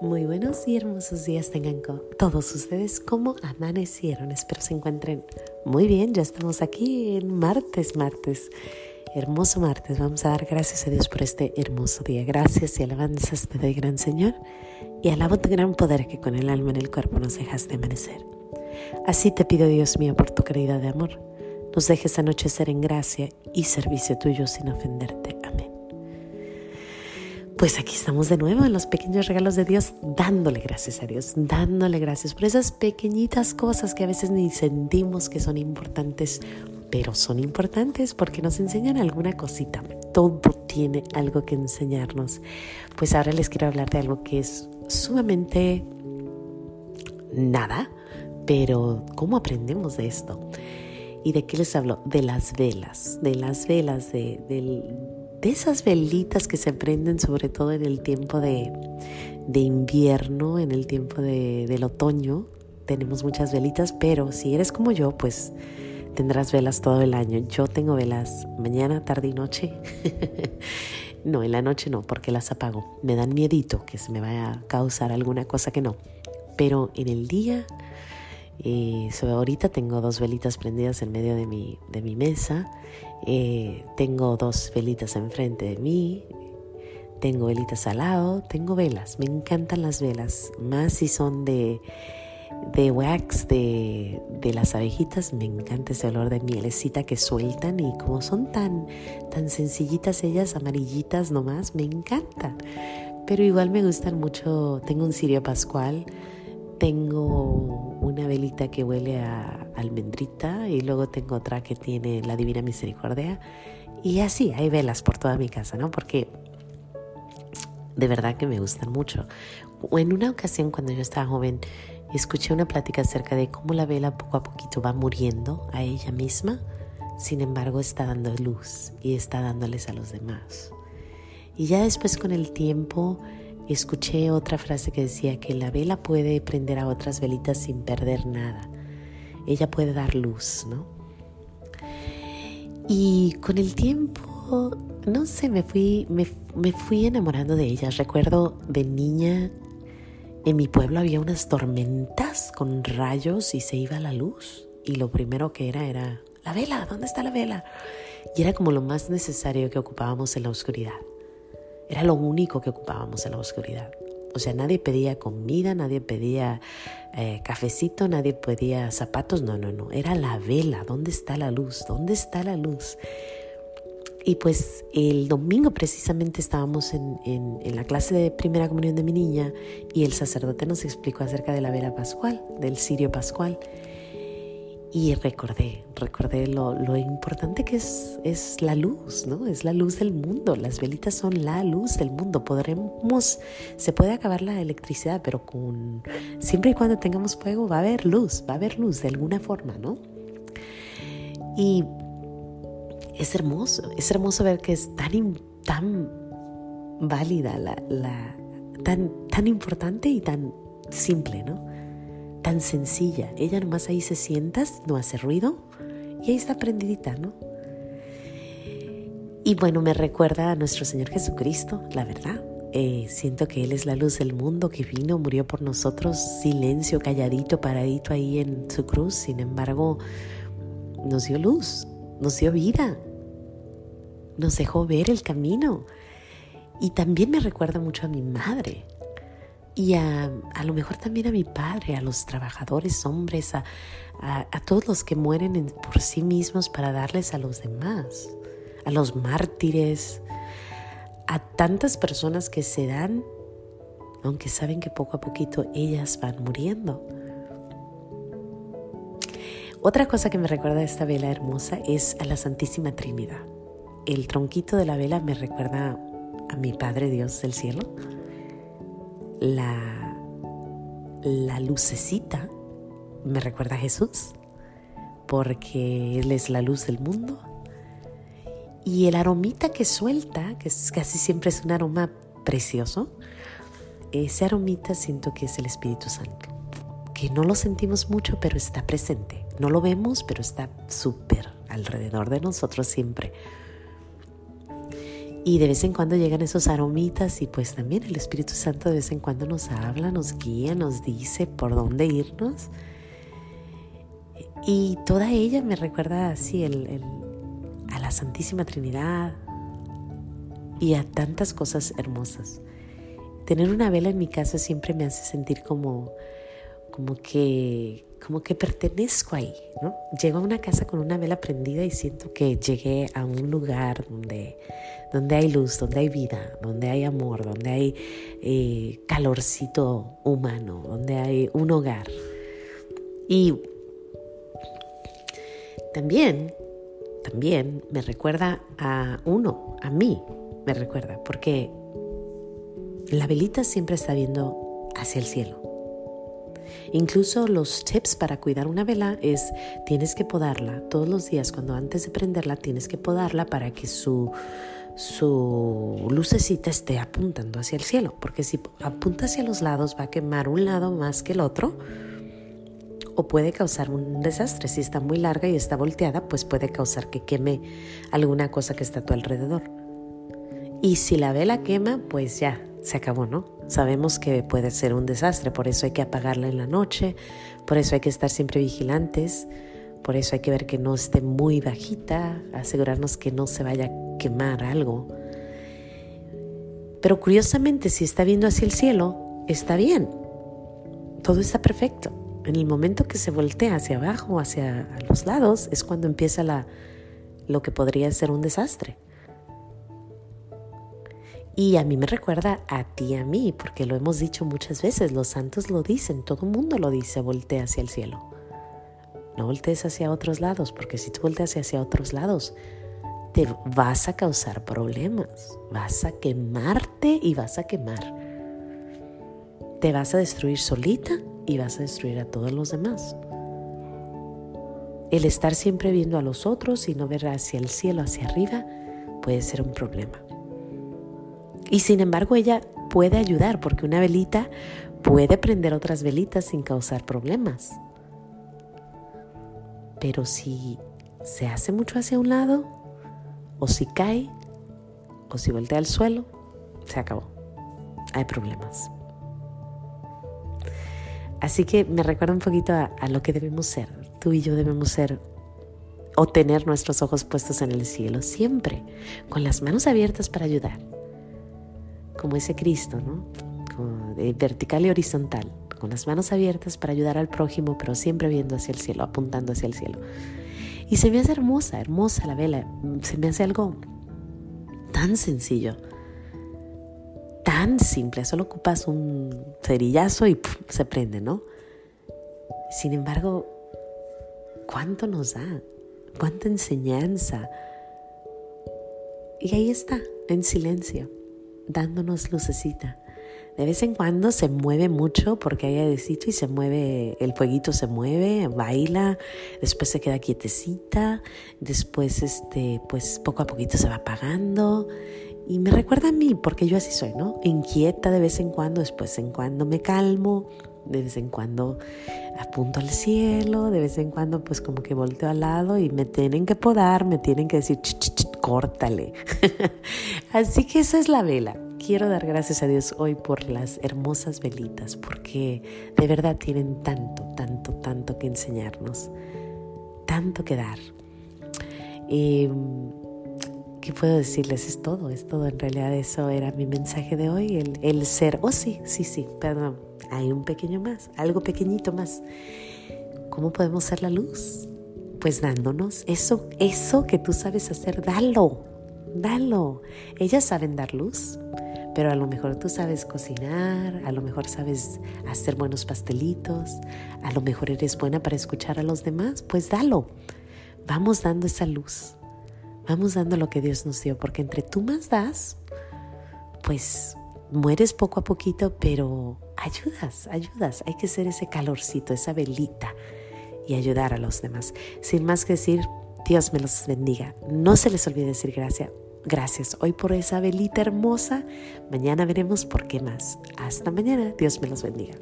Muy buenos y hermosos días tengan todos ustedes. ¿Cómo amanecieron? Espero se encuentren muy bien. Ya estamos aquí en martes, martes. Hermoso martes. Vamos a dar gracias a Dios por este hermoso día. Gracias y alabanzas te doy, gran Señor. Y alabo tu gran poder que con el alma en el cuerpo nos dejaste amanecer. Así te pido, Dios mío, por tu caridad de amor, nos dejes anochecer en gracia y servicio tuyo sin ofenderte. Pues aquí estamos de nuevo en los pequeños regalos de Dios, dándole gracias a Dios, dándole gracias por esas pequeñitas cosas que a veces ni sentimos que son importantes, pero son importantes porque nos enseñan alguna cosita. Todo tiene algo que enseñarnos. Pues ahora les quiero hablar de algo que es sumamente nada, pero ¿cómo aprendemos de esto? ¿Y de qué les hablo? De las velas, de las velas, de, del de esas velitas que se prenden sobre todo en el tiempo de, invierno, en el tiempo del otoño. Tenemos muchas velitas, pero si eres como yo, pues tendrás velas todo el año. Yo tengo velas mañana, tarde y noche. no, en la noche no, porque las apago. Me dan miedito que se me vaya a causar alguna cosa que no. Pero en el día, eh, ahorita tengo dos velitas prendidas en medio de mi, de mi mesa. Eh, tengo dos velitas enfrente de mí, tengo velitas al lado, tengo velas, me encantan las velas, más si son de, de wax de, de, las abejitas, me encanta ese olor de mielecita que sueltan. Y como son tan, tan sencillitas ellas, amarillitas nomás, me encantan. Pero igual me gustan mucho, tengo un cirio pascual, tengo velita que huele a almendrita y luego tengo otra que tiene la Divina Misericordia. Y así, hay velas por toda mi casa, ¿no? Porque de verdad que me gustan mucho. En una ocasión cuando yo estaba joven, escuché una plática acerca de cómo la vela poco a poquito va muriendo a ella misma, sin embargo está dando luz y está dándoles a los demás. Y ya después con el tiempo escuché otra frase que decía que la vela puede prender a otras velitas sin perder nada. Ella puede dar luz, ¿no? Y con el tiempo, no sé, me fui, me, fui enamorando de ella. Recuerdo de niña, en mi pueblo había unas tormentas con rayos y se iba la luz. Y lo primero que era era, la vela, ¿dónde está la vela? Y era como lo más necesario que ocupábamos en la oscuridad. Era lo único que ocupábamos en la oscuridad. O sea, nadie pedía comida, nadie pedía eh, cafecito, nadie pedía zapatos. No, no, no. Era la vela. ¿Dónde está la luz? ¿Dónde está la luz? Y pues el domingo precisamente estábamos en, en, la clase de primera comunión de mi niña y el sacerdote nos explicó acerca de la vela pascual, del cirio pascual. Y recordé, recordé lo, lo, importante que es, es la luz, ¿no? Es la luz del mundo. Las velitas son la luz del mundo. Podremos, se puede acabar la electricidad, pero con, siempre y cuando tengamos fuego va a haber luz, va a haber luz de alguna forma, ¿no? Y es hermoso, es hermoso ver que es tan, tan válida, la, la, tan, tan importante y tan simple, ¿no? Tan sencilla. Ella nomás ahí se sienta, no hace ruido y ahí está prendidita, ¿no? Y bueno, me recuerda a nuestro Señor Jesucristo, la verdad. Eh, siento que Él es la luz del mundo que vino, murió por nosotros, silencio, calladito, paradito ahí en su cruz. Sin embargo, nos dio luz, nos dio vida, nos dejó ver el camino. Y también me recuerda mucho a mi madre y a, a, lo mejor también a mi padre, a los trabajadores hombres, a, a, todos los que mueren por sí mismos para darles a los demás, a los mártires, a tantas personas que se dan, aunque saben que poco a poquito ellas van muriendo. Otra cosa que me recuerda de esta vela hermosa es a la Santísima Trinidad. El tronquito de la vela me recuerda a mi Padre Dios del cielo la, la lucecita me recuerda a Jesús, porque Él es la luz del mundo. Y el aromita que suelta, que casi siempre es un aroma precioso, ese aromita siento que es el Espíritu Santo, que no lo sentimos mucho, pero está presente. No lo vemos, pero está súper alrededor de nosotros siempre. Y de vez en cuando llegan esos aromitas y pues también el Espíritu Santo de vez en cuando nos habla, nos guía, nos dice por dónde irnos. Y toda ella me recuerda así el, a la Santísima Trinidad y a tantas cosas hermosas. Tener una vela en mi casa siempre me hace sentir como, como que, como que pertenezco ahí, ¿no? Llego a una casa con una vela prendida y siento que llegué a un lugar donde, donde hay luz, donde hay vida, donde hay amor, donde hay eh, calorcito humano, donde hay un hogar. Y también, también me recuerda a uno, a mí, me recuerda, porque la velita siempre está viendo hacia el cielo. Incluso los tips para cuidar una vela es tienes que podarla todos los días cuando antes de prenderla tienes que podarla para que su su lucecita esté apuntando hacia el cielo, porque si apunta hacia los lados va a quemar un lado más que el otro o puede causar un desastre. Si está muy larga y está volteada, pues puede causar que queme alguna cosa que está a tu alrededor. Y si la vela quema, pues ya, se acabó, ¿no? Sabemos que puede ser un desastre, por eso hay que apagarla en la noche, por eso hay que estar siempre vigilantes, por eso hay que ver que no esté muy bajita, asegurarnos que no se vaya a quemar algo. Pero curiosamente, si está viendo hacia el cielo, está bien. Todo está perfecto. En el momento que se voltea hacia abajo hacia los lados es cuando empieza la, lo que podría ser un desastre. Y a mí me recuerda a ti a mí, porque lo hemos dicho muchas veces, los santos lo dicen, todo el mundo lo dice, voltea hacia el cielo. No voltees hacia otros lados, porque si tú volteas hacia otros lados, te vas a causar problemas, vas a quemarte y vas a quemar. Te vas a destruir solita y vas a destruir a todos los demás. El estar siempre viendo a los otros y no ver hacia el cielo, hacia arriba, puede ser un problema. Y sin embargo ella puede ayudar porque una velita puede prender otras velitas sin causar problemas. Pero si se hace mucho hacia un lado, o si cae, o si voltea al suelo, se acabó. Hay problemas. Así que me recuerda un poquito a, a, lo que debemos ser. Tú y yo debemos ser o tener nuestros ojos puestos en el cielo siempre, con las manos abiertas para ayudar como ese Cristo, ¿no? vertical y horizontal, con las manos abiertas para ayudar al prójimo, pero siempre viendo hacia el cielo, apuntando hacia el cielo. Y se me hace hermosa, hermosa la vela, se me hace algo tan sencillo, tan simple, solo ocupas un cerillazo y se prende, ¿no? Sin embargo, ¿cuánto nos da? ¿Cuánta enseñanza? Y ahí está, en silencio dándonos lucecita. De vez en cuando se mueve mucho porque hay airecito y se mueve, el fueguito se mueve, baila, después se queda quietecita, después este, pues poco a poquito se va apagando. Y me recuerda a mí, porque yo así soy, ¿no? Inquieta de vez en cuando, después en cuando me calmo, de vez en cuando apunto al cielo, de vez en cuando pues como que volteo al lado y me tienen que podar, me tienen que decir, córtale. Así que esa es la vela. Quiero dar gracias a Dios hoy por las hermosas velitas, porque de verdad tienen tanto, tanto, tanto que enseñarnos, tanto que dar. Em, ¿Qué puedo decirles? Es todo, es todo. En realidad eso era mi mensaje de hoy, el, el ser. Oh, sí, sí, sí, perdón. Hay un pequeño más, algo pequeñito más. ¿Cómo podemos ser la luz? Pues dándonos eso, eso que tú sabes hacer, dalo, dalo. Ellas saben dar luz, pero a lo mejor tú sabes cocinar, a lo mejor sabes hacer buenos pastelitos, a lo mejor eres buena para escuchar a los demás, pues dalo. Vamos dando esa luz, vamos dando lo que Dios nos dio, porque entre tú más das, pues mueres poco a poquito, pero ayudas, ayudas. Hay que ser ese calorcito, esa velita y ayudar a los demás. Sin más que decir, Dios me los bendiga. No se les olvide decir gracias. Gracias hoy por esa velita hermosa. Mañana veremos por qué más. Hasta mañana. Dios me los bendiga.